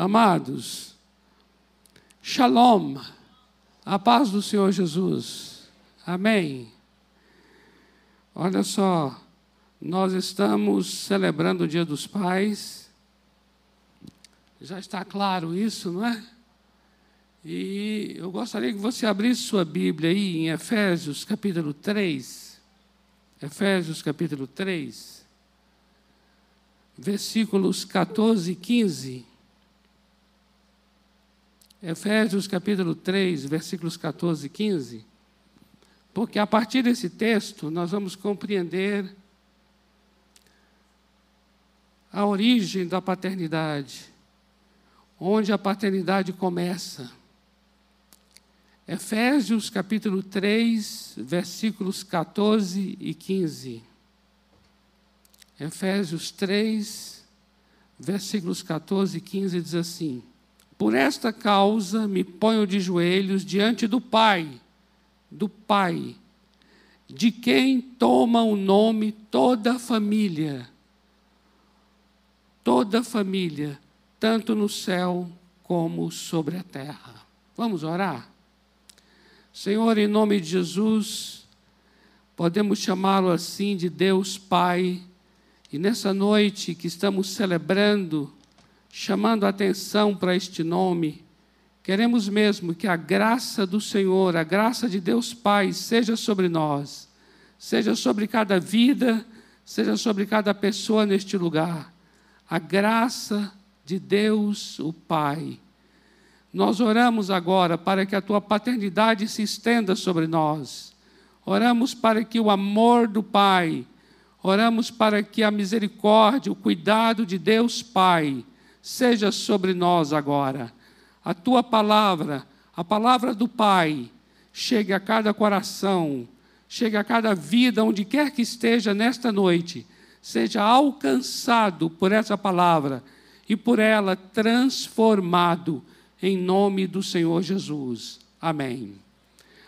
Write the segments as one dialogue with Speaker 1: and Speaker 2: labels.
Speaker 1: Amados, Shalom, a paz do Senhor Jesus. Amém. Olha só, nós estamos celebrando o Dia dos Pais. Já está claro isso, não é? E eu gostaria que você abrisse sua Bíblia aí em Efésios capítulo 3. Efésios capítulo 3, versículos 14 e 15. Efésios capítulo 3, versículos 14 e 15. Porque a partir desse texto nós vamos compreender a origem da paternidade, onde a paternidade começa. Efésios capítulo 3, versículos 14 e 15. Efésios 3, versículos 14 e 15 diz assim: Por esta causa me ponho de joelhos diante do Pai, do Pai, de quem toma o nome toda a família, toda a família, tanto no céu como sobre a terra. Vamos orar? Senhor, em nome de Jesus, podemos chamá-lo assim de Deus Pai, e nessa noite que estamos celebrando, chamando a atenção para este nome, queremos mesmo que a graça do Senhor, a graça de Deus Pai, seja sobre nós, seja sobre cada vida, seja sobre cada pessoa neste lugar. A graça de Deus, o Pai nós oramos agora para que a tua paternidade se estenda sobre nós. Oramos para que o amor do Pai, oramos para que a misericórdia, o cuidado de Deus Pai seja sobre nós agora. A tua palavra, a palavra do Pai, chegue a cada coração, chegue a cada vida, onde quer que esteja nesta noite, seja alcançado por essa palavra e por ela transformado em nome do Senhor Jesus. Amém.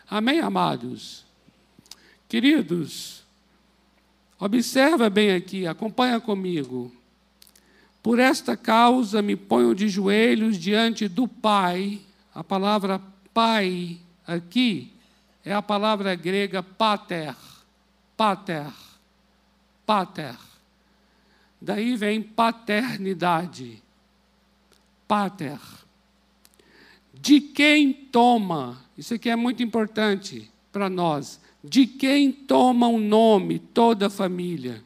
Speaker 1: Amém, amados. Queridos, observa bem aqui, acompanha comigo. Por esta causa me ponho de joelhos diante do Pai. A palavra Pai aqui é a palavra grega pater. Pater. Pater. Daí vem paternidade. Pater de quem toma, isso aqui é muito importante para nós, de quem toma o nome toda a família.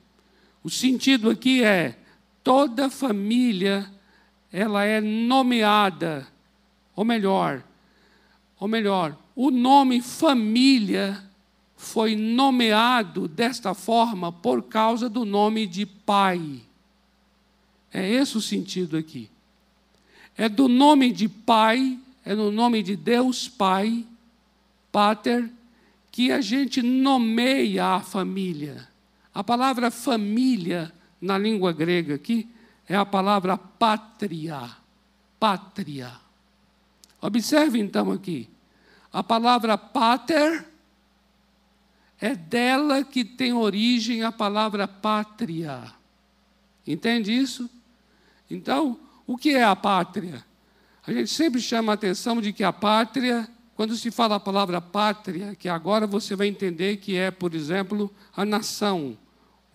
Speaker 1: O sentido aqui é toda família ela é nomeada, ou melhor, ou melhor, o nome família foi nomeado desta forma por causa do nome de pai. É esse o sentido aqui. É do nome de pai é no nome de Deus Pai, Pater, que a gente nomeia a família. A palavra família, na língua grega aqui, é a palavra pátria. Pátria. Observe então aqui. A palavra pater é dela que tem origem a palavra pátria. Entende isso? Então, o que é a pátria? A gente sempre chama a atenção de que a pátria, quando se fala a palavra pátria, que agora você vai entender que é, por exemplo, a nação,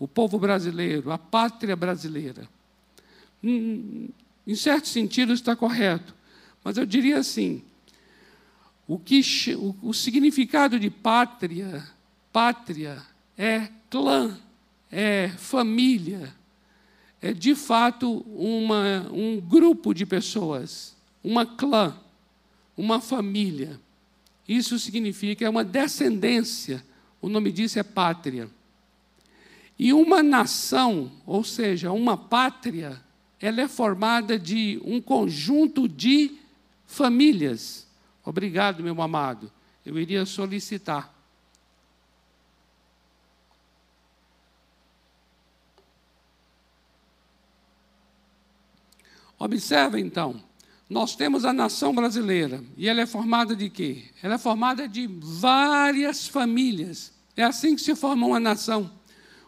Speaker 1: o povo brasileiro, a pátria brasileira. Hum, em certo sentido está correto, mas eu diria assim: o, que, o, o significado de pátria, pátria é clã, é família, é de fato uma, um grupo de pessoas uma clã, uma família. Isso significa é uma descendência. O nome disso é pátria. E uma nação, ou seja, uma pátria, ela é formada de um conjunto de famílias. Obrigado, meu amado. Eu iria solicitar. Observe então. Nós temos a nação brasileira, e ela é formada de quê? Ela é formada de várias famílias. É assim que se forma uma nação.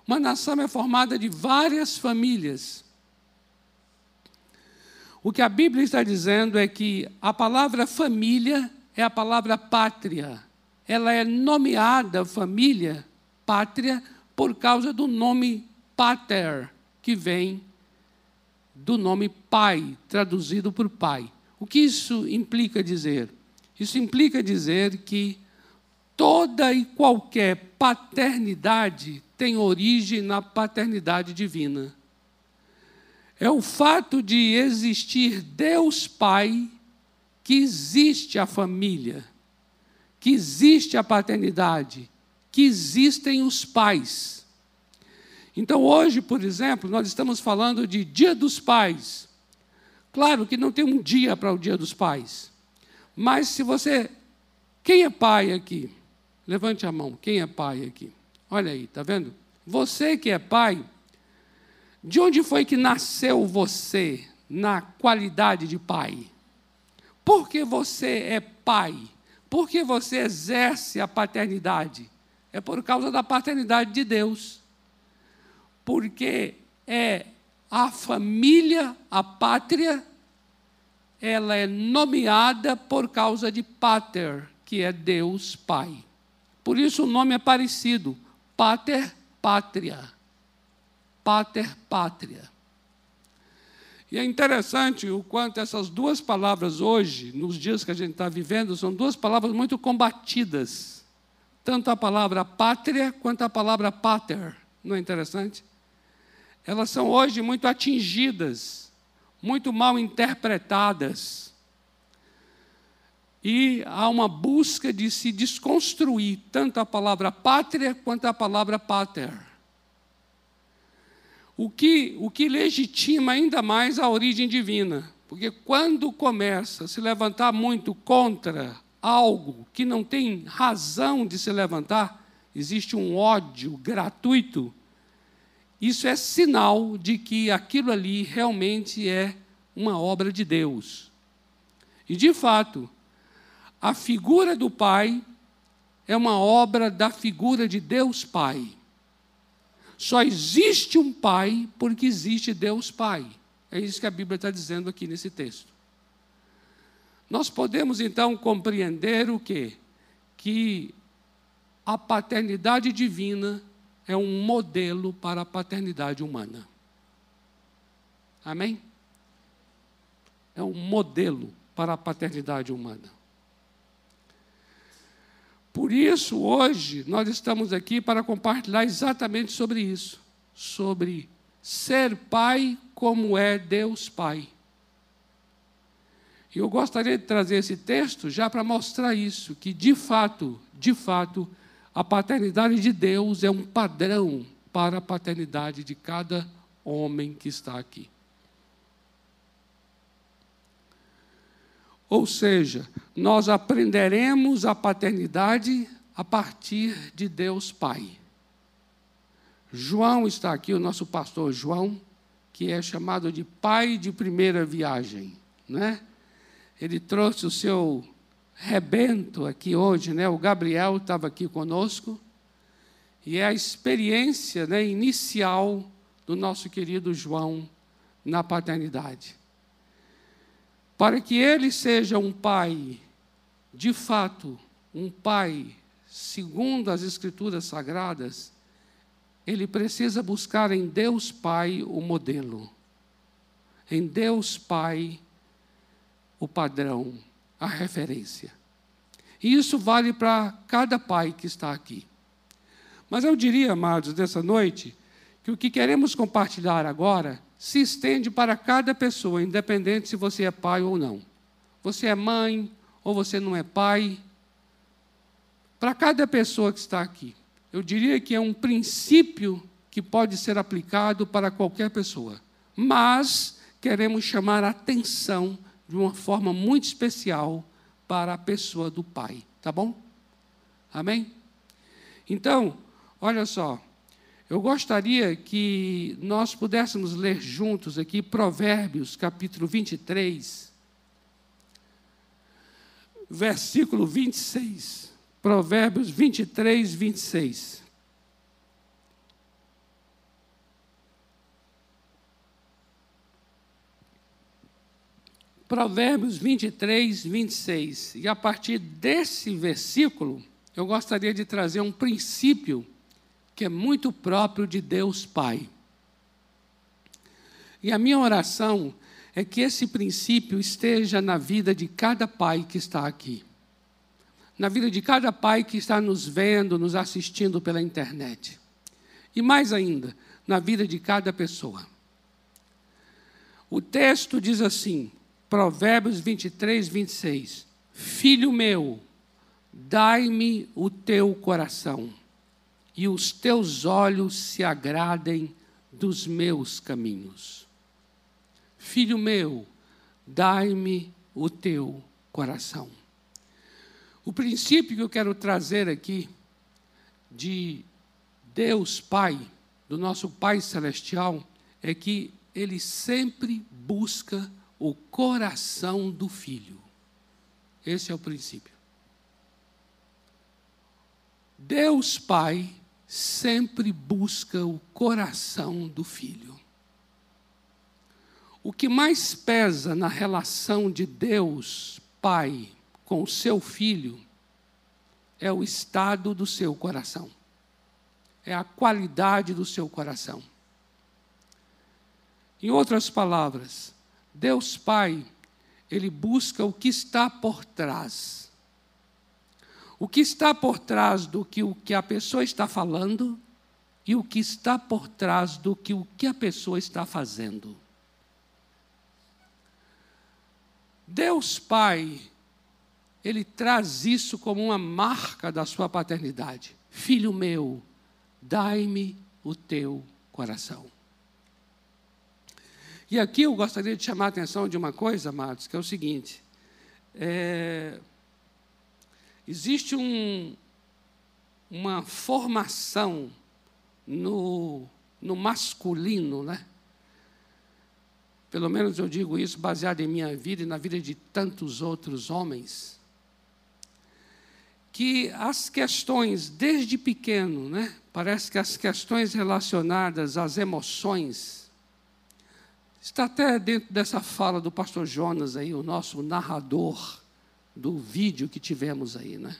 Speaker 1: Uma nação é formada de várias famílias. O que a Bíblia está dizendo é que a palavra família é a palavra pátria. Ela é nomeada família, pátria, por causa do nome pater, que vem do nome pai, traduzido por pai. O que isso implica dizer? Isso implica dizer que toda e qualquer paternidade tem origem na paternidade divina. É o fato de existir Deus Pai que existe a família, que existe a paternidade, que existem os pais. Então, hoje, por exemplo, nós estamos falando de Dia dos Pais. Claro que não tem um dia para o Dia dos Pais. Mas se você. Quem é pai aqui? Levante a mão. Quem é pai aqui? Olha aí, tá vendo? Você que é pai, de onde foi que nasceu você na qualidade de pai? Por que você é pai? Por que você exerce a paternidade? É por causa da paternidade de Deus. Porque é a família, a pátria, ela é nomeada por causa de pater, que é Deus Pai. Por isso o nome é parecido: pater, pátria. Pater, pátria. E é interessante o quanto essas duas palavras hoje, nos dias que a gente está vivendo, são duas palavras muito combatidas. Tanto a palavra pátria quanto a palavra pater. Não é interessante? Elas são hoje muito atingidas, muito mal interpretadas. E há uma busca de se desconstruir tanto a palavra pátria quanto a palavra pater. O que, o que legitima ainda mais a origem divina. Porque quando começa a se levantar muito contra algo que não tem razão de se levantar, existe um ódio gratuito, isso é sinal de que aquilo ali realmente é uma obra de Deus. E, de fato, a figura do Pai é uma obra da figura de Deus Pai. Só existe um Pai porque existe Deus Pai. É isso que a Bíblia está dizendo aqui nesse texto. Nós podemos então compreender o quê? Que a paternidade divina é um modelo para a paternidade humana. Amém? É um modelo para a paternidade humana. Por isso, hoje, nós estamos aqui para compartilhar exatamente sobre isso sobre ser pai como é Deus Pai. E eu gostaria de trazer esse texto já para mostrar isso, que de fato, de fato, a paternidade de Deus é um padrão para a paternidade de cada homem que está aqui. Ou seja, nós aprenderemos a paternidade a partir de Deus Pai. João está aqui, o nosso pastor João, que é chamado de pai de primeira viagem, né? Ele trouxe o seu rebento aqui hoje, né? O Gabriel estava aqui conosco e é a experiência né, inicial do nosso querido João na paternidade. Para que ele seja um pai, de fato, um pai segundo as Escrituras Sagradas, ele precisa buscar em Deus Pai o modelo, em Deus Pai o padrão, a referência. E isso vale para cada pai que está aqui. Mas eu diria, amados, nessa noite, que o que queremos compartilhar agora se estende para cada pessoa, independente se você é pai ou não. Você é mãe ou você não é pai. Para cada pessoa que está aqui, eu diria que é um princípio que pode ser aplicado para qualquer pessoa. Mas queremos chamar a atenção de uma forma muito especial para a pessoa do pai, tá bom? Amém? Então, olha só, eu gostaria que nós pudéssemos ler juntos aqui Provérbios, capítulo 23, versículo 26. Provérbios 23, 26. Provérbios 23, 26. E a partir desse versículo, eu gostaria de trazer um princípio que é muito próprio de Deus Pai. E a minha oração é que esse princípio esteja na vida de cada pai que está aqui. Na vida de cada pai que está nos vendo, nos assistindo pela internet. E mais ainda, na vida de cada pessoa. O texto diz assim, Provérbios 23, 26. Filho meu, dai-me o teu coração, e os teus olhos se agradem dos meus caminhos. Filho meu, dai-me o teu coração. O princípio que eu quero trazer aqui de Deus Pai, do nosso Pai Celestial, é que Ele sempre busca o coração do filho. Esse é o princípio. Deus Pai sempre busca o coração do filho. O que mais pesa na relação de Deus Pai com o seu filho é o estado do seu coração, é a qualidade do seu coração. Em outras palavras, Deus Pai, ele busca o que está por trás. O que está por trás do que o que a pessoa está falando e o que está por trás do que o que a pessoa está fazendo. Deus Pai, Ele traz isso como uma marca da sua paternidade. Filho meu, dai-me o teu coração. E aqui eu gostaria de chamar a atenção de uma coisa, amados, que é o seguinte: é, existe um, uma formação no, no masculino, né? pelo menos eu digo isso baseado em minha vida e na vida de tantos outros homens, que as questões, desde pequeno, né, parece que as questões relacionadas às emoções, está até dentro dessa fala do pastor Jonas aí, o nosso narrador do vídeo que tivemos aí, né?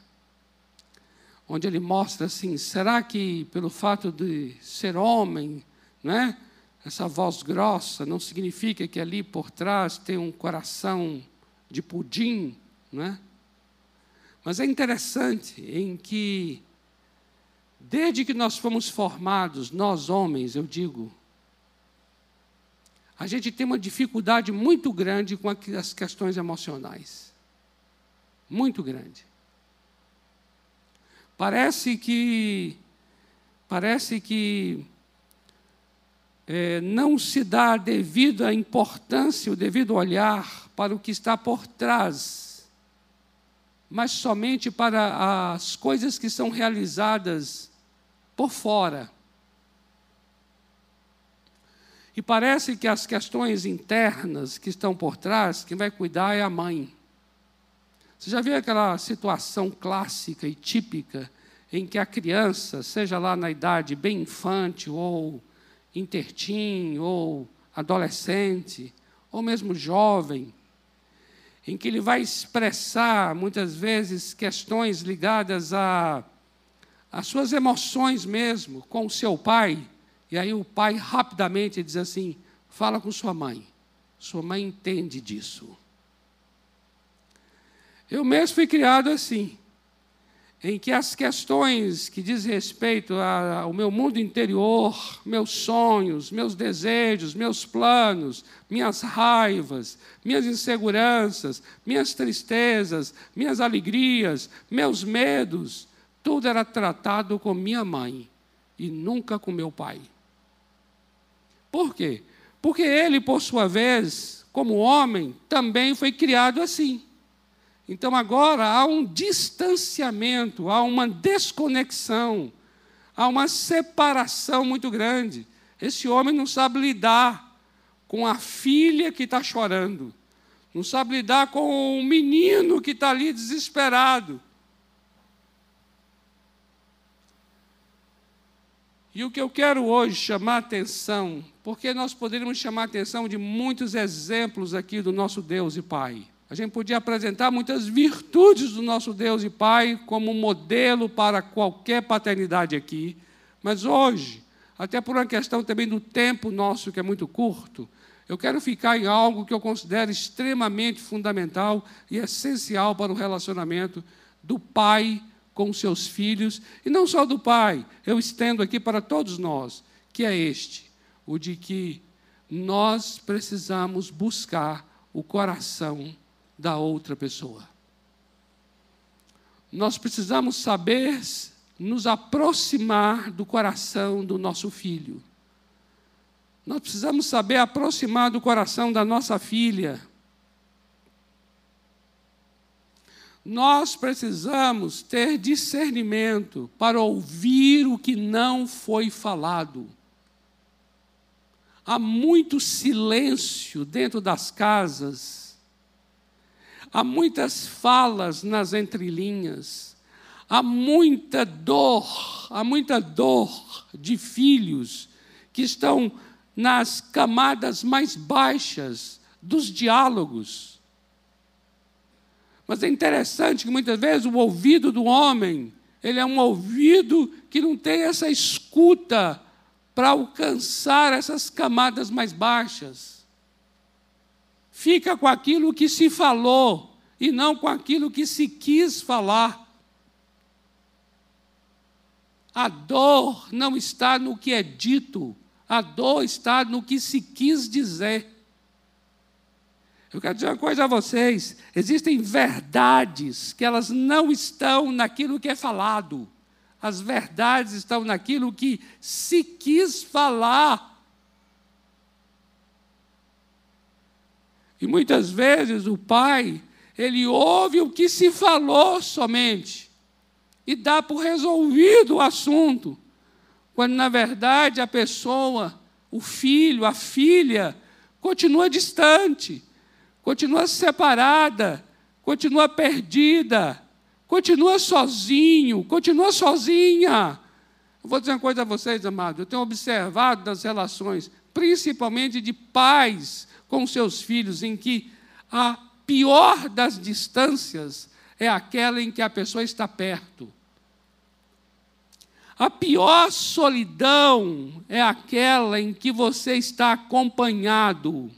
Speaker 1: Onde ele mostra assim, será que pelo fato de ser homem, né? Essa voz grossa não significa que ali por trás tem um coração de pudim, né? Mas é interessante em que, desde que nós fomos formados, nós homens, eu digo, a gente tem uma dificuldade muito grande com as questões emocionais. Muito grande. Parece que parece que é, não se dá a importância, o devido olhar para o que está por trás, mas somente para as coisas que são realizadas por fora. E parece que as questões internas que estão por trás, quem vai cuidar é a mãe. Você já viu aquela situação clássica e típica em que a criança, seja lá na idade bem infante ou intertim ou adolescente, ou mesmo jovem, em que ele vai expressar muitas vezes questões ligadas a as suas emoções mesmo com o seu pai, e aí o pai rapidamente diz assim: fala com sua mãe. Sua mãe entende disso. Eu mesmo fui criado assim em que as questões que diz respeito ao meu mundo interior, meus sonhos, meus desejos, meus planos, minhas raivas, minhas inseguranças, minhas tristezas, minhas alegrias, meus medos, tudo era tratado com minha mãe e nunca com meu pai. Por quê? Porque ele, por sua vez, como homem, também foi criado assim. Então agora há um distanciamento, há uma desconexão, há uma separação muito grande. Esse homem não sabe lidar com a filha que está chorando, não sabe lidar com o menino que está ali desesperado. E o que eu quero hoje chamar a atenção, porque nós poderíamos chamar a atenção de muitos exemplos aqui do nosso Deus e Pai. A gente podia apresentar muitas virtudes do nosso Deus e Pai como modelo para qualquer paternidade aqui, mas hoje, até por uma questão também do tempo nosso que é muito curto, eu quero ficar em algo que eu considero extremamente fundamental e essencial para o relacionamento do pai com seus filhos, e não só do pai, eu estendo aqui para todos nós, que é este, o de que nós precisamos buscar o coração da outra pessoa. Nós precisamos saber nos aproximar do coração do nosso filho. Nós precisamos saber aproximar do coração da nossa filha. Nós precisamos ter discernimento para ouvir o que não foi falado. Há muito silêncio dentro das casas, há muitas falas nas entrelinhas, há muita dor, há muita dor de filhos que estão nas camadas mais baixas dos diálogos mas é interessante que muitas vezes o ouvido do homem, ele é um ouvido que não tem essa escuta para alcançar essas camadas mais baixas. Fica com aquilo que se falou e não com aquilo que se quis falar. A dor não está no que é dito, a dor está no que se quis dizer. Eu quero dizer uma coisa a vocês: existem verdades que elas não estão naquilo que é falado. As verdades estão naquilo que se quis falar. E muitas vezes o pai, ele ouve o que se falou somente e dá por resolvido o assunto, quando na verdade a pessoa, o filho, a filha, continua distante continua separada, continua perdida, continua sozinho, continua sozinha. Eu vou dizer uma coisa a vocês, amados. Eu tenho observado das relações, principalmente de pais com seus filhos, em que a pior das distâncias é aquela em que a pessoa está perto. A pior solidão é aquela em que você está acompanhado.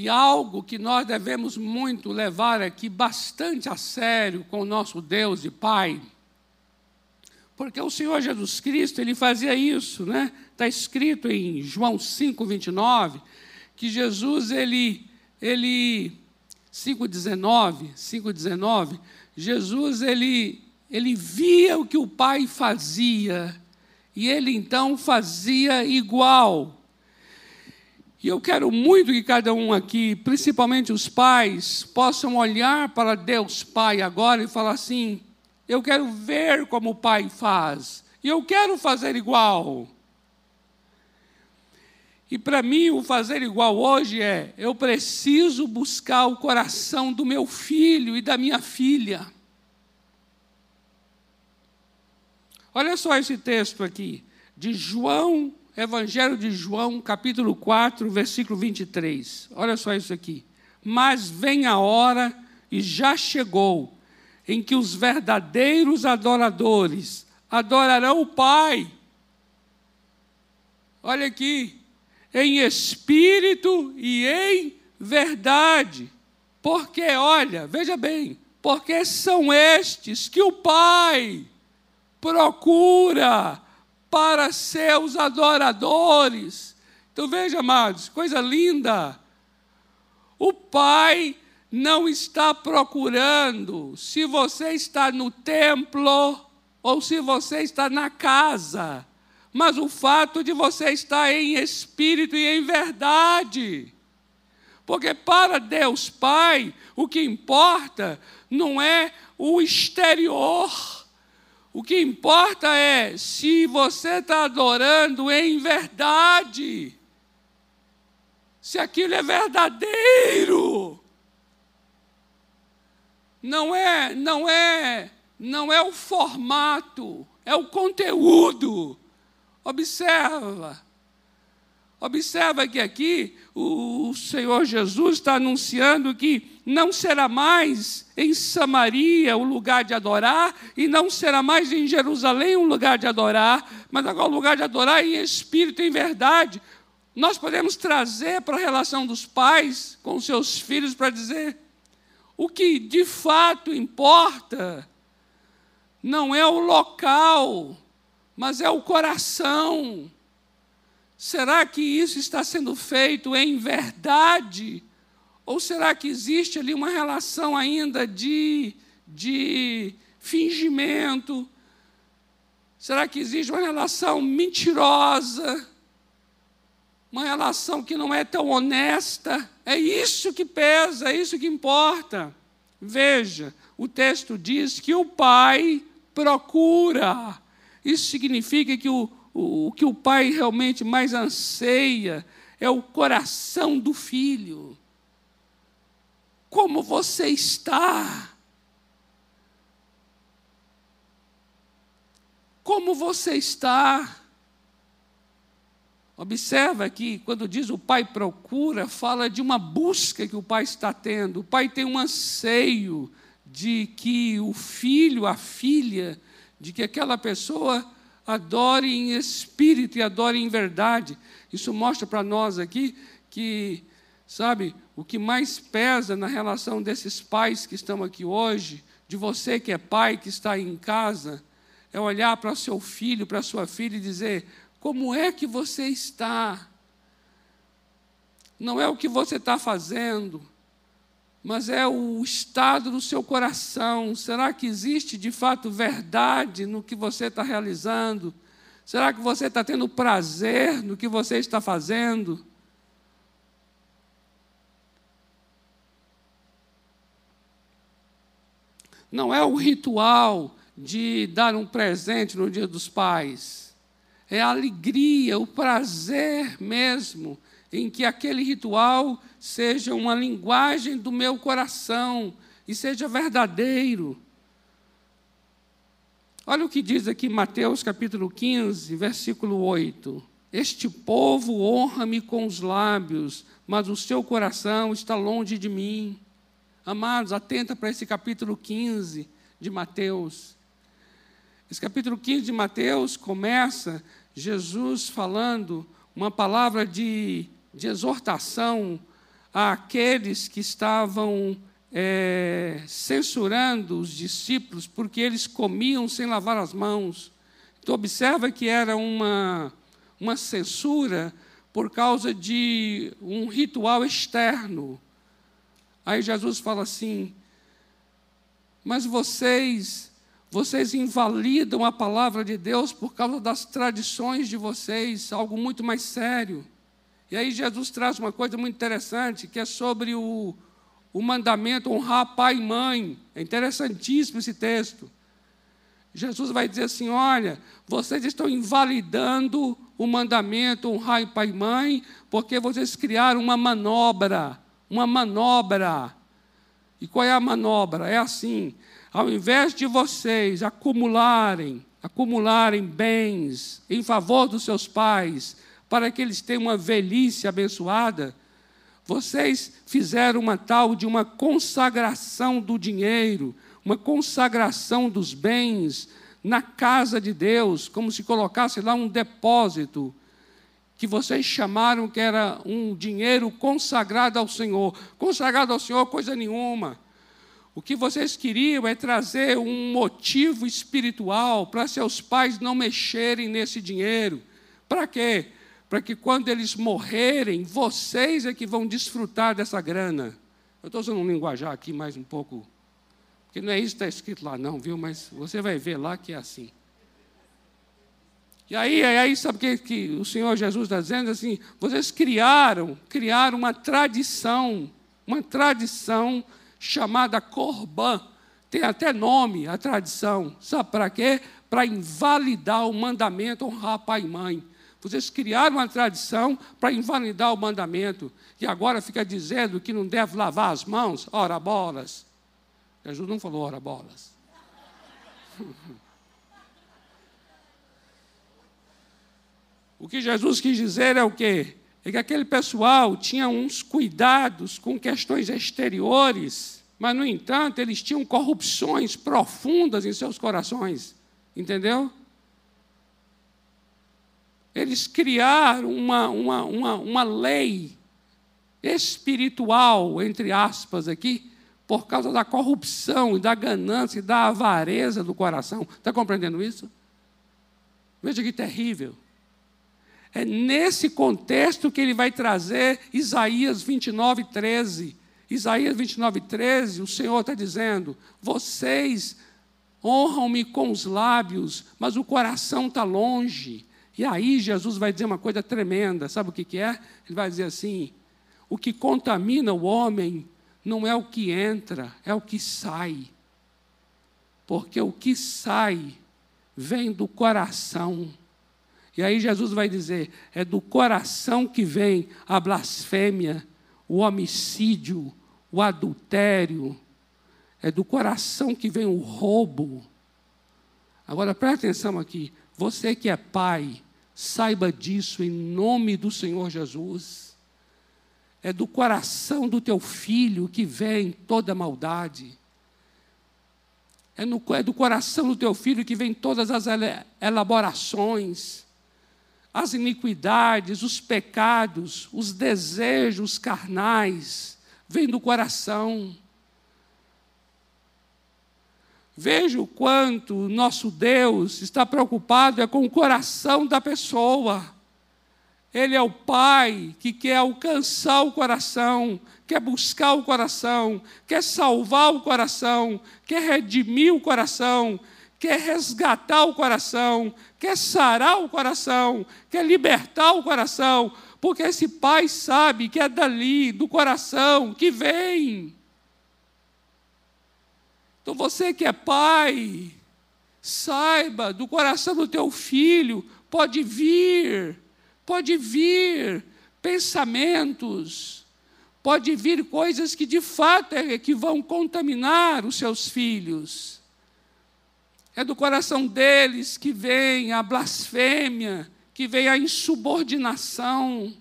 Speaker 1: E algo que nós devemos muito levar aqui bastante a sério com o nosso Deus e Pai, porque o Senhor Jesus Cristo, ele fazia isso, né? Está escrito em João 5, 29, que Jesus, ele, ele 5,19, 5,19, Jesus, ele, ele via o que o Pai fazia, e ele então fazia igual. E eu quero muito que cada um aqui, principalmente os pais, possam olhar para Deus Pai agora e falar assim: eu quero ver como o Pai faz, e eu quero fazer igual. E para mim, o fazer igual hoje é: eu preciso buscar o coração do meu filho e da minha filha. Olha só esse texto aqui, de João Evangelho de João, capítulo 4, versículo 23. Olha só isso aqui. Mas vem a hora, e já chegou, em que os verdadeiros adoradores adorarão o Pai. Olha aqui, em espírito e em verdade. Porque, olha, veja bem, porque são estes que o Pai procura para seus adoradores. Então veja, amados, coisa linda. O Pai não está procurando se você está no templo ou se você está na casa, mas o fato de você estar em espírito e em verdade. Porque para Deus Pai, o que importa não é o exterior, o que importa é se você está adorando em verdade. se aquilo é verdadeiro. Não é, não é, não é o formato, é o conteúdo. Observa. Observa que aqui o Senhor Jesus está anunciando que não será mais em Samaria o lugar de adorar, e não será mais em Jerusalém um lugar de adorar, mas agora o lugar de adorar em espírito e em verdade. Nós podemos trazer para a relação dos pais com seus filhos para dizer: o que de fato importa não é o local, mas é o coração. Será que isso está sendo feito em verdade? Ou será que existe ali uma relação ainda de, de fingimento? Será que existe uma relação mentirosa? Uma relação que não é tão honesta? É isso que pesa, é isso que importa. Veja, o texto diz que o pai procura. Isso significa que o, o, o que o pai realmente mais anseia é o coração do filho. Como você está? Como você está? Observa aqui, quando diz o pai procura, fala de uma busca que o pai está tendo. O pai tem um anseio de que o filho, a filha, de que aquela pessoa adore em espírito e adore em verdade. Isso mostra para nós aqui que, sabe, o que mais pesa na relação desses pais que estão aqui hoje, de você que é pai, que está em casa, é olhar para seu filho, para sua filha e dizer: como é que você está? Não é o que você está fazendo, mas é o estado do seu coração. Será que existe de fato verdade no que você está realizando? Será que você está tendo prazer no que você está fazendo? Não é o ritual de dar um presente no dia dos pais. É a alegria, o prazer mesmo em que aquele ritual seja uma linguagem do meu coração e seja verdadeiro. Olha o que diz aqui Mateus capítulo 15, versículo 8. Este povo honra-me com os lábios, mas o seu coração está longe de mim. Amados, atenta para esse capítulo 15 de Mateus. Esse capítulo 15 de Mateus começa Jesus falando uma palavra de de exortação àqueles que estavam é, censurando os discípulos porque eles comiam sem lavar as mãos. Então, observa que era uma, uma censura por causa de um ritual externo. Aí Jesus fala assim: Mas vocês, vocês invalidam a palavra de Deus por causa das tradições de vocês, algo muito mais sério. E aí Jesus traz uma coisa muito interessante, que é sobre o, o mandamento honrar pai e mãe. É interessantíssimo esse texto. Jesus vai dizer assim: olha, vocês estão invalidando o mandamento honrar pai e mãe, porque vocês criaram uma manobra, uma manobra. E qual é a manobra? É assim: ao invés de vocês acumularem, acumularem bens em favor dos seus pais, para que eles tenham uma velhice abençoada, vocês fizeram uma tal de uma consagração do dinheiro, uma consagração dos bens na casa de Deus, como se colocasse lá um depósito que vocês chamaram que era um dinheiro consagrado ao Senhor. Consagrado ao Senhor, coisa nenhuma. O que vocês queriam é trazer um motivo espiritual para seus pais não mexerem nesse dinheiro. Para quê? para que quando eles morrerem, vocês é que vão desfrutar dessa grana. Eu estou usando um linguajar aqui mais um pouco, porque não é isso que está escrito lá, não, viu? Mas você vai ver lá que é assim. E aí, aí sabe o que, que o Senhor Jesus está dizendo? Assim, vocês criaram, criaram uma tradição, uma tradição chamada Corban. Tem até nome a tradição. Sabe para quê? Para invalidar o mandamento honrar pai e mãe. Vocês criaram uma tradição para invalidar o mandamento. E agora fica dizendo que não deve lavar as mãos. Ora bolas. Jesus não falou ora bolas. o que Jesus quis dizer é o quê? É que aquele pessoal tinha uns cuidados com questões exteriores, mas, no entanto, eles tinham corrupções profundas em seus corações. Entendeu? Eles criaram uma, uma, uma, uma lei espiritual, entre aspas, aqui, por causa da corrupção e da ganância e da avareza do coração. Está compreendendo isso? Veja que terrível. É nesse contexto que ele vai trazer Isaías 29, 13. Isaías 29, 13, o Senhor está dizendo: vocês honram-me com os lábios, mas o coração está longe. E aí Jesus vai dizer uma coisa tremenda, sabe o que, que é? Ele vai dizer assim: o que contamina o homem não é o que entra, é o que sai. Porque o que sai vem do coração. E aí Jesus vai dizer: é do coração que vem a blasfêmia, o homicídio, o adultério, é do coração que vem o roubo. Agora preste atenção aqui, você que é pai, saiba disso em nome do Senhor Jesus. É do coração do teu filho que vem toda maldade. É, no, é do coração do teu filho que vem todas as elaborações as iniquidades, os pecados, os desejos carnais, vêm do coração. Veja o quanto nosso Deus está preocupado é com o coração da pessoa. Ele é o Pai que quer alcançar o coração, quer buscar o coração, quer salvar o coração, quer redimir o coração, quer resgatar o coração, quer sarar o coração, quer libertar o coração, porque esse pai sabe que é dali, do coração, que vem. Então você que é pai, saiba, do coração do teu filho pode vir, pode vir pensamentos, pode vir coisas que de fato é que vão contaminar os seus filhos. É do coração deles que vem a blasfêmia, que vem a insubordinação.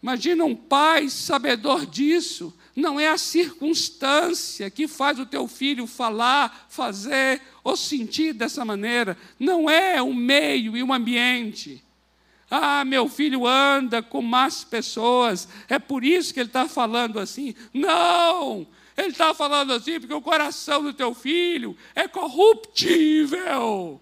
Speaker 1: Imagina um pai sabedor disso. Não é a circunstância que faz o teu filho falar, fazer ou sentir dessa maneira. Não é o meio e o ambiente. Ah, meu filho anda com más pessoas, é por isso que ele está falando assim. Não! Ele está falando assim porque o coração do teu filho é corruptível.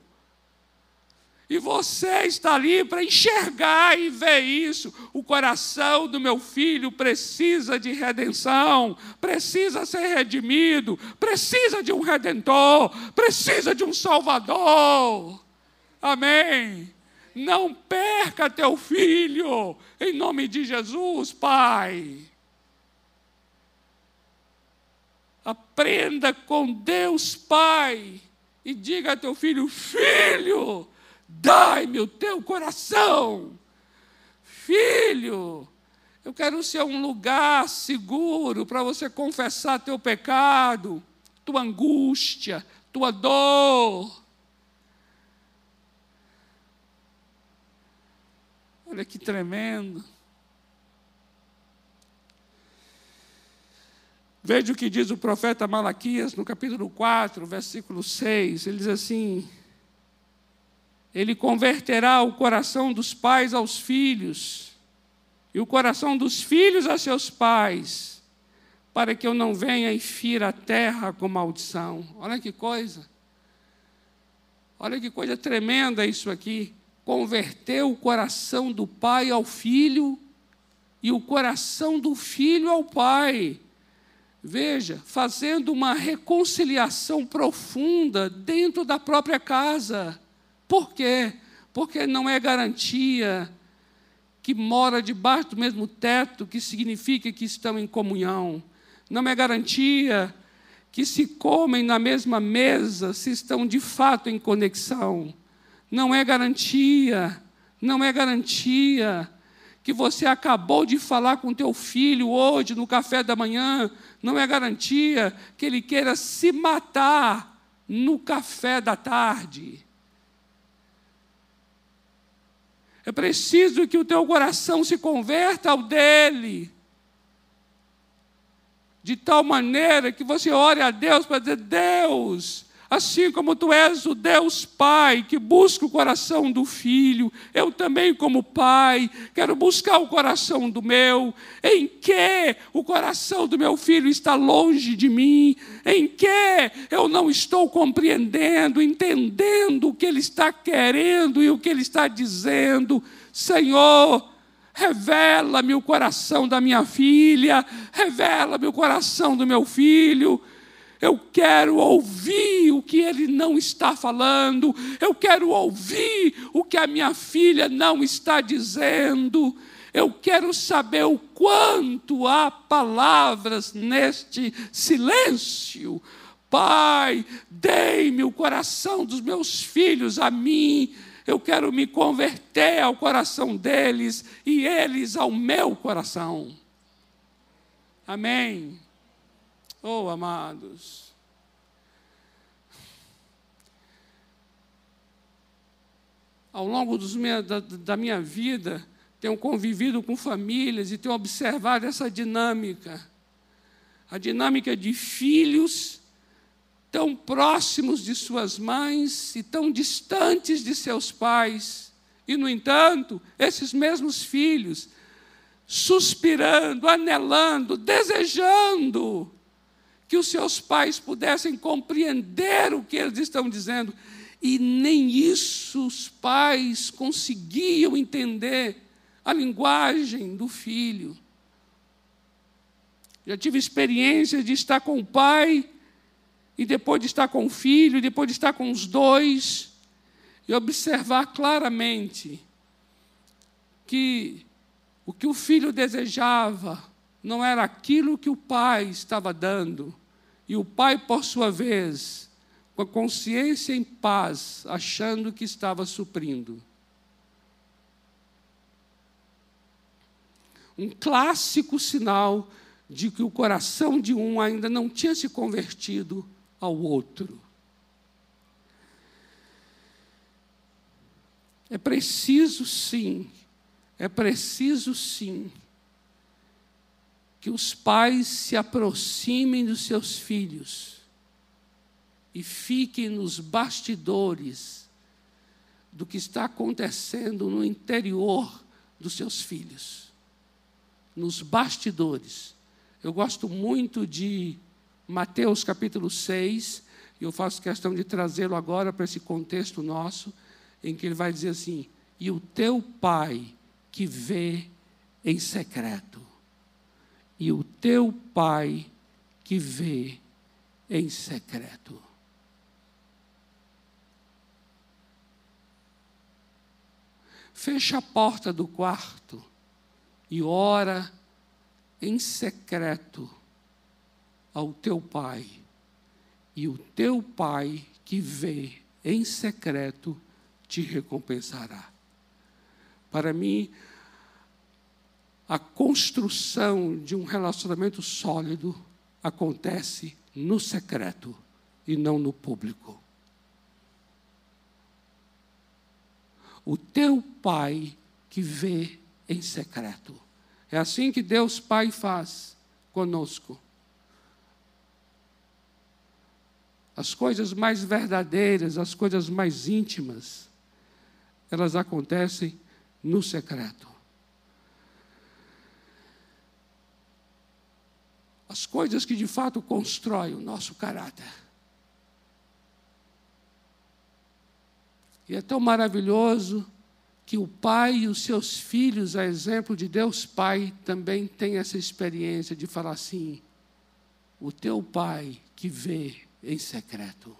Speaker 1: E você está ali para enxergar e ver isso. O coração do meu filho precisa de redenção, precisa ser redimido, precisa de um redentor, precisa de um salvador. Amém. Não perca teu filho, em nome de Jesus, Pai. Aprenda com Deus Pai e diga a teu filho: Filho, dai-me o teu coração. Filho, eu quero ser um lugar seguro para você confessar teu pecado, tua angústia, tua dor. Olha que tremendo. Veja o que diz o profeta Malaquias no capítulo 4, versículo 6. Ele diz assim: Ele converterá o coração dos pais aos filhos, e o coração dos filhos a seus pais, para que eu não venha e fira a terra com maldição. Olha que coisa. Olha que coisa tremenda isso aqui. Converter o coração do pai ao filho e o coração do filho ao pai. Veja, fazendo uma reconciliação profunda dentro da própria casa. Por quê? Porque não é garantia que mora debaixo do mesmo teto que significa que estão em comunhão. Não é garantia que se comem na mesma mesa se estão de fato em conexão. Não é garantia, não é garantia que você acabou de falar com teu filho hoje no café da manhã, não é garantia que ele queira se matar no café da tarde. É preciso que o teu coração se converta ao dele. De tal maneira que você ore a Deus para dizer: Deus, Assim como tu és o Deus Pai que busca o coração do filho, eu também, como pai, quero buscar o coração do meu. Em que o coração do meu filho está longe de mim? Em que eu não estou compreendendo, entendendo o que ele está querendo e o que ele está dizendo? Senhor, revela-me o coração da minha filha, revela-me o coração do meu filho eu quero ouvir o que ele não está falando. Eu quero ouvir o que a minha filha não está dizendo. Eu quero saber o quanto há palavras neste silêncio. Pai, dei-me o coração dos meus filhos a mim. Eu quero me converter ao coração deles e eles ao meu coração. Amém. Oh, amados. Ao longo minha, da, da minha vida, tenho convivido com famílias e tenho observado essa dinâmica. A dinâmica de filhos tão próximos de suas mães e tão distantes de seus pais. E, no entanto, esses mesmos filhos, suspirando, anelando, desejando que os seus pais pudessem compreender o que eles estão dizendo. E nem isso os pais conseguiam entender a linguagem do filho. Já tive experiência de estar com o pai, e depois de estar com o filho, e depois de estar com os dois, e observar claramente que o que o filho desejava não era aquilo que o pai estava dando. E o pai, por sua vez, com a consciência em paz, achando que estava suprindo. Um clássico sinal de que o coração de um ainda não tinha se convertido ao outro. É preciso sim, é preciso sim que os pais se aproximem dos seus filhos e fiquem nos bastidores do que está acontecendo no interior dos seus filhos. Nos bastidores. Eu gosto muito de Mateus capítulo 6, e eu faço questão de trazê-lo agora para esse contexto nosso, em que ele vai dizer assim: E o teu pai que vê em secreto e o teu Pai que vê em secreto. Fecha a porta do quarto e ora em secreto ao teu Pai, e o teu Pai que vê em secreto te recompensará. Para mim, a construção de um relacionamento sólido acontece no secreto e não no público. O teu pai que vê em secreto. É assim que Deus Pai faz conosco. As coisas mais verdadeiras, as coisas mais íntimas, elas acontecem no secreto. As coisas que de fato constroem o nosso caráter. E é tão maravilhoso que o pai e os seus filhos, a exemplo de Deus Pai, também têm essa experiência de falar assim: o teu pai que vê em secreto.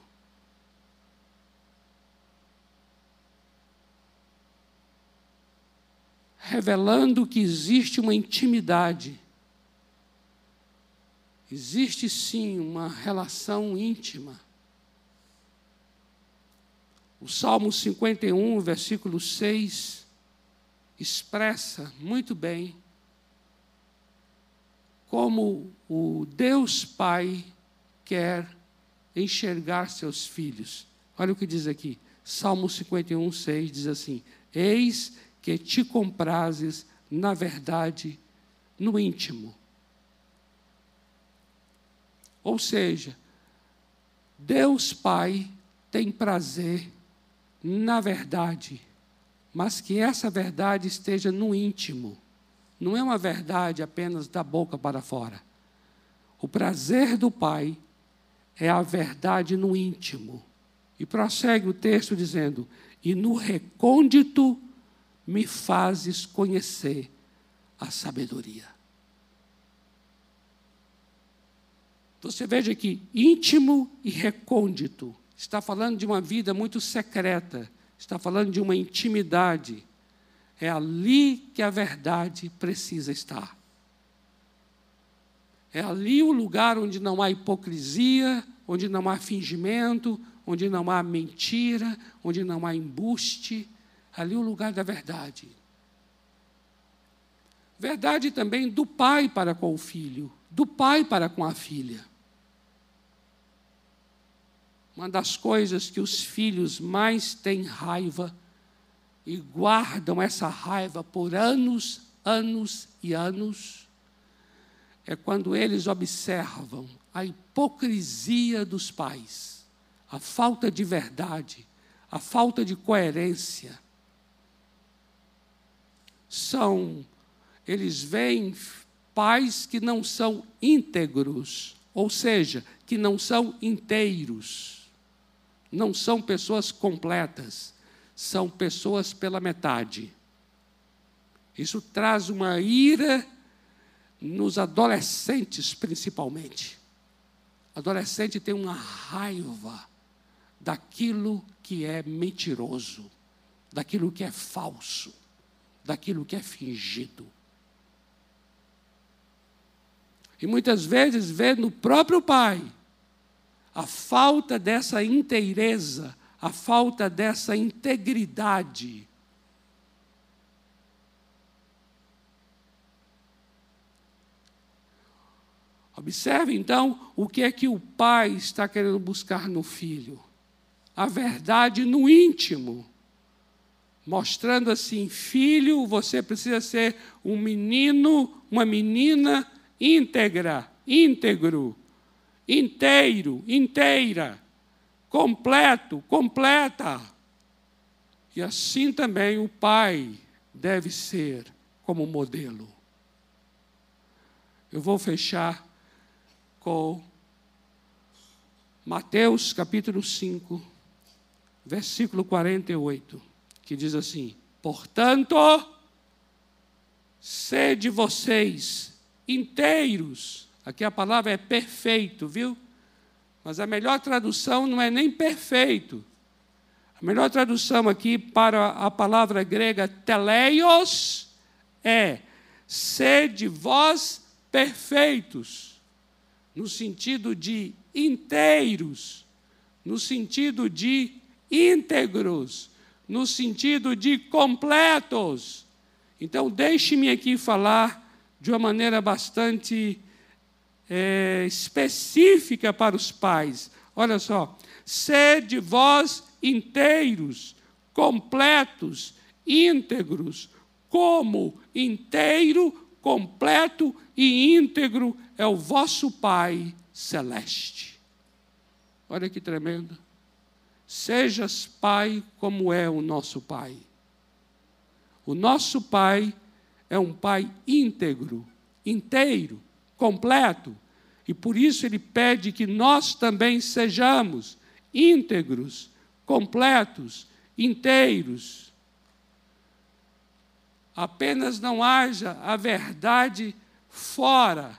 Speaker 1: Revelando que existe uma intimidade Existe sim uma relação íntima. O Salmo 51, versículo 6, expressa muito bem como o Deus Pai quer enxergar seus filhos. Olha o que diz aqui, Salmo 51, 6 diz assim: Eis que te comprases na verdade no íntimo. Ou seja, Deus Pai tem prazer na verdade, mas que essa verdade esteja no íntimo. Não é uma verdade apenas da boca para fora. O prazer do Pai é a verdade no íntimo. E prossegue o texto dizendo: E no recôndito me fazes conhecer a sabedoria. Você veja que íntimo e recôndito está falando de uma vida muito secreta, está falando de uma intimidade. É ali que a verdade precisa estar. É ali o lugar onde não há hipocrisia, onde não há fingimento, onde não há mentira, onde não há embuste. Ali o lugar da verdade. Verdade também do pai para com o filho, do pai para com a filha. Uma das coisas que os filhos mais têm raiva e guardam essa raiva por anos, anos e anos, é quando eles observam a hipocrisia dos pais, a falta de verdade, a falta de coerência. São, eles veem pais que não são íntegros, ou seja, que não são inteiros não são pessoas completas, são pessoas pela metade. Isso traz uma ira nos adolescentes, principalmente. adolescente tem uma raiva daquilo que é mentiroso, daquilo que é falso, daquilo que é fingido. E muitas vezes vê no próprio pai a falta dessa inteireza, a falta dessa integridade. Observe então o que é que o pai está querendo buscar no filho. A verdade no íntimo. Mostrando assim, filho, você precisa ser um menino, uma menina íntegra, íntegro, inteiro, inteira, completo, completa. E assim também o pai deve ser como modelo. Eu vou fechar com Mateus capítulo 5, versículo 48, que diz assim: Portanto, sede vocês inteiros Aqui a palavra é perfeito, viu? Mas a melhor tradução não é nem perfeito. A melhor tradução aqui para a palavra grega teleios é sede vós perfeitos, no sentido de inteiros, no sentido de íntegros, no sentido de completos. Então, deixe-me aqui falar de uma maneira bastante é, específica para os pais. Olha só, sede vós inteiros, completos, íntegros, como inteiro, completo e íntegro é o vosso Pai celeste. Olha que tremendo. Sejas Pai como é o nosso Pai. O nosso Pai é um Pai íntegro, inteiro, completo. E por isso ele pede que nós também sejamos íntegros, completos, inteiros. Apenas não haja a verdade fora,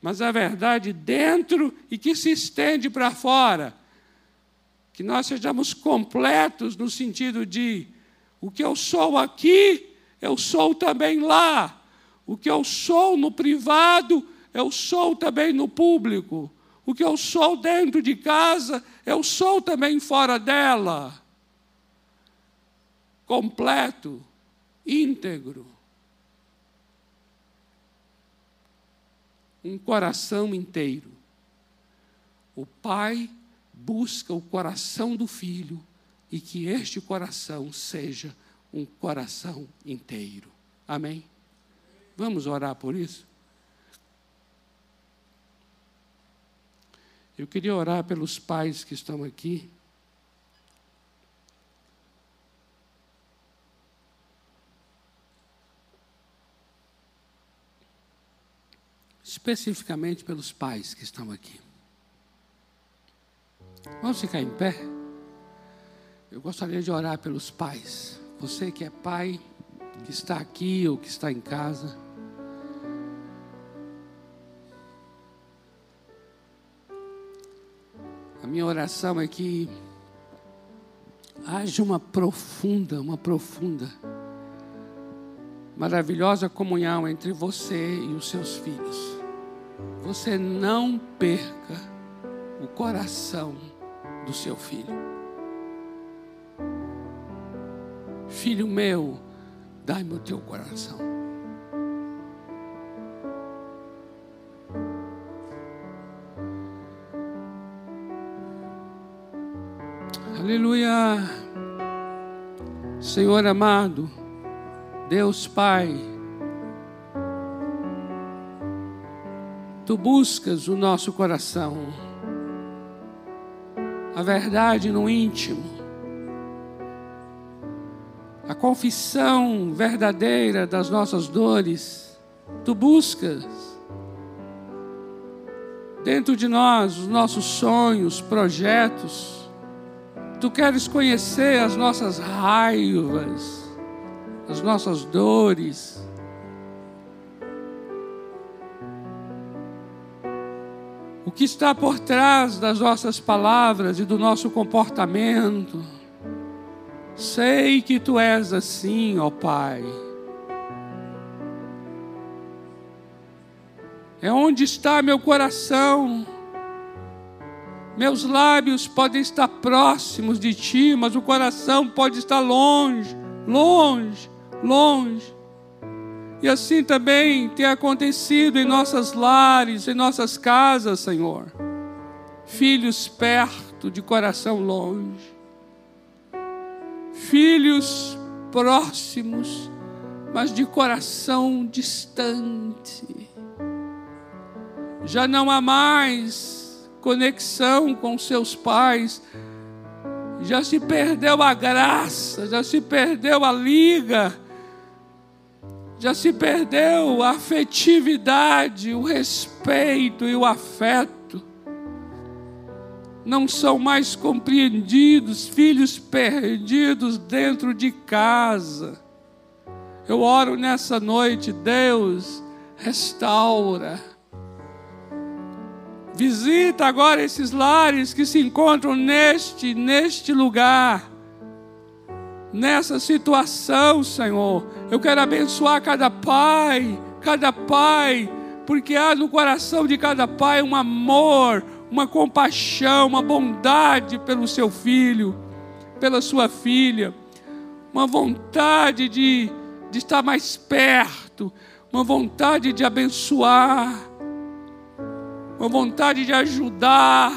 Speaker 1: mas a verdade dentro e que se estende para fora. Que nós sejamos completos no sentido de o que eu sou aqui, eu sou também lá. O que eu sou no privado, eu sou também no público. O que eu sou dentro de casa, eu sou também fora dela. Completo, íntegro. Um coração inteiro. O pai busca o coração do filho e que este coração seja um coração inteiro. Amém? Vamos orar por isso? Eu queria orar pelos pais que estão aqui. Especificamente pelos pais que estão aqui. Vamos ficar em pé? Eu gostaria de orar pelos pais. Você que é pai, que está aqui ou que está em casa. A minha oração é que haja uma profunda, uma profunda, maravilhosa comunhão entre você e os seus filhos. Você não perca o coração do seu filho. Filho meu, dai-me o teu coração. Aleluia. Senhor amado, Deus Pai, Tu buscas o nosso coração, a verdade no íntimo, confissão verdadeira das nossas dores, Tu buscas dentro de nós os nossos sonhos, projetos, Tu queres conhecer as nossas raivas, as nossas dores. O que está por trás das nossas palavras e do nosso comportamento. Sei que tu és assim, ó Pai. É onde está meu coração. Meus lábios podem estar próximos de ti, mas o coração pode estar longe, longe, longe. E assim também tem acontecido em nossas lares, em nossas casas, Senhor. Filhos perto, de coração longe. Filhos próximos, mas de coração distante. Já não há mais conexão com seus pais, já se perdeu a graça, já se perdeu a liga, já se perdeu a afetividade, o respeito e o afeto. Não são mais compreendidos, filhos perdidos dentro de casa. Eu oro nessa noite, Deus, restaura Visita agora esses lares que se encontram neste, neste lugar, nessa situação, Senhor. Eu quero abençoar cada pai, cada pai, porque há no coração de cada pai um amor, uma compaixão, uma bondade pelo seu filho, pela sua filha, uma vontade de, de estar mais perto, uma vontade de abençoar uma vontade de ajudar.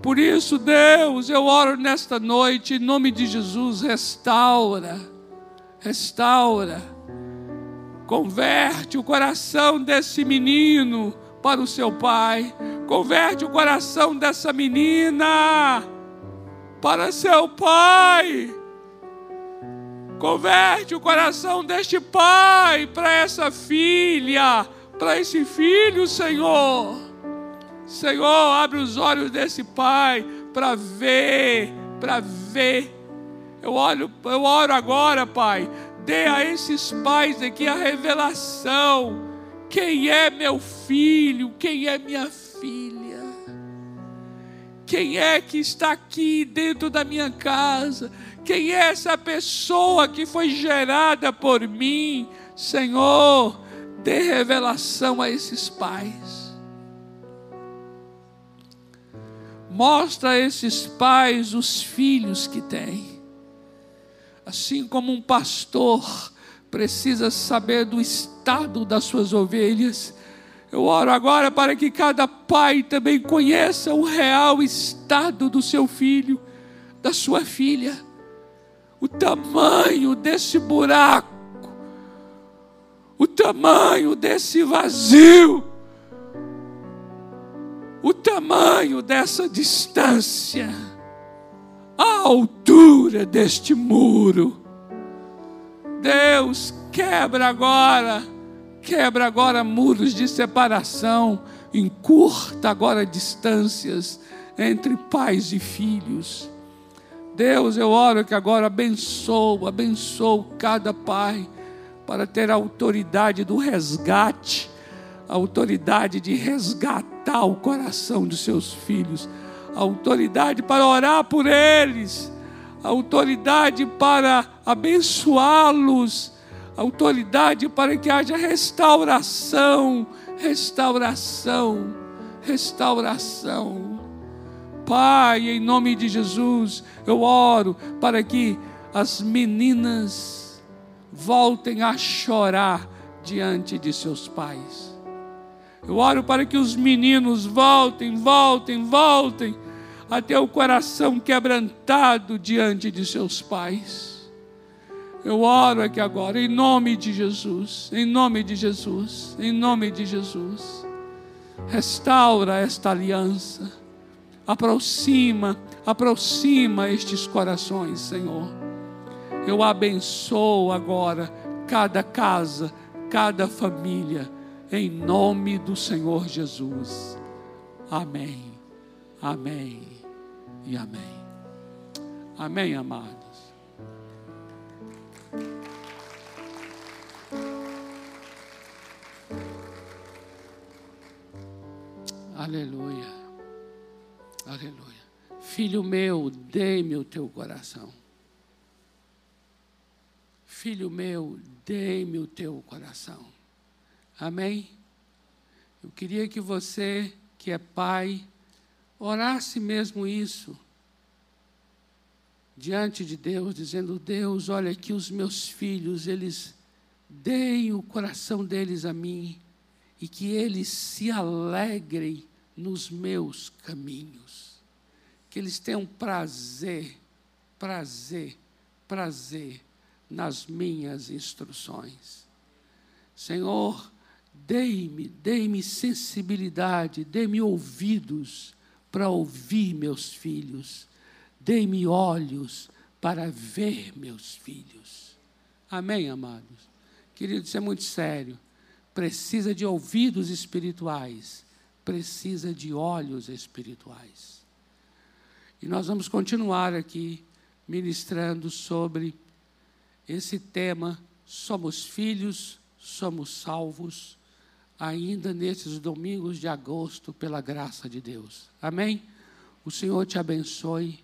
Speaker 1: Por isso, Deus, eu oro nesta noite, em nome de Jesus, restaura, restaura, converte o coração desse menino para o seu pai, converte o coração dessa menina para seu pai. Converte o coração deste pai para essa filha, para esse filho, Senhor. Senhor, abre os olhos desse pai para ver, para ver. Eu olho, eu oro agora, Pai. Dê a esses pais aqui a revelação. Quem é meu filho? Quem é minha filha? Quem é que está aqui dentro da minha casa? Quem é essa pessoa que foi gerada por mim? Senhor, dê revelação a esses pais. Mostra a esses pais os filhos que têm. Assim como um pastor precisa saber do estado das suas ovelhas. Eu oro agora para que cada pai também conheça o real estado do seu filho, da sua filha, o tamanho desse buraco, o tamanho desse vazio, o tamanho dessa distância, a altura deste muro. Deus, quebra agora, quebra agora muros de separação, encurta agora distâncias entre pais e filhos. Deus, eu oro que agora abençoa, abençoa cada pai para ter a autoridade do resgate, a autoridade de resgatar o coração dos seus filhos, a autoridade para orar por eles, a autoridade para abençoá-los, autoridade para que haja restauração, restauração, restauração. Pai, em nome de Jesus, eu oro para que as meninas voltem a chorar diante de seus pais. Eu oro para que os meninos voltem, voltem, voltem a ter o coração quebrantado diante de seus pais. Eu oro aqui agora, em nome de Jesus, em nome de Jesus, em nome de Jesus. Restaura esta aliança aproxima, aproxima estes corações, Senhor. Eu abençoo agora cada casa, cada família, em nome do Senhor Jesus. Amém, amém e amém. Amém, amados. Aleluia. Aleluia. Filho meu, dê-me o teu coração. Filho meu, dê-me o teu coração. Amém? Eu queria que você, que é pai, orasse mesmo isso diante de Deus, dizendo: Deus, olha aqui os meus filhos, eles deem o coração deles a mim e que eles se alegrem nos meus caminhos. Que eles tenham prazer, prazer, prazer nas minhas instruções. Senhor, dei-me, dei-me sensibilidade, dei-me ouvidos para ouvir meus filhos, dei-me olhos para ver meus filhos. Amém, amados? Querido, isso é muito sério. Precisa de ouvidos espirituais precisa de olhos espirituais. E nós vamos continuar aqui ministrando sobre esse tema: somos filhos, somos salvos, ainda nesses domingos de agosto, pela graça de Deus. Amém? O Senhor te abençoe,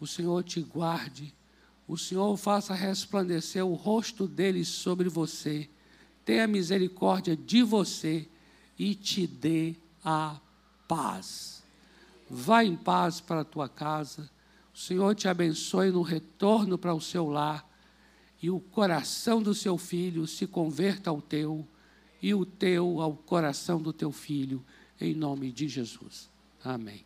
Speaker 1: o Senhor te guarde, o Senhor faça resplandecer o rosto dele sobre você, tenha misericórdia de você e te dê a paz. Vá em paz para a tua casa. O Senhor te abençoe no retorno para o seu lar. E o coração do seu filho se converta ao teu, e o teu ao coração do teu filho, em nome de Jesus. Amém.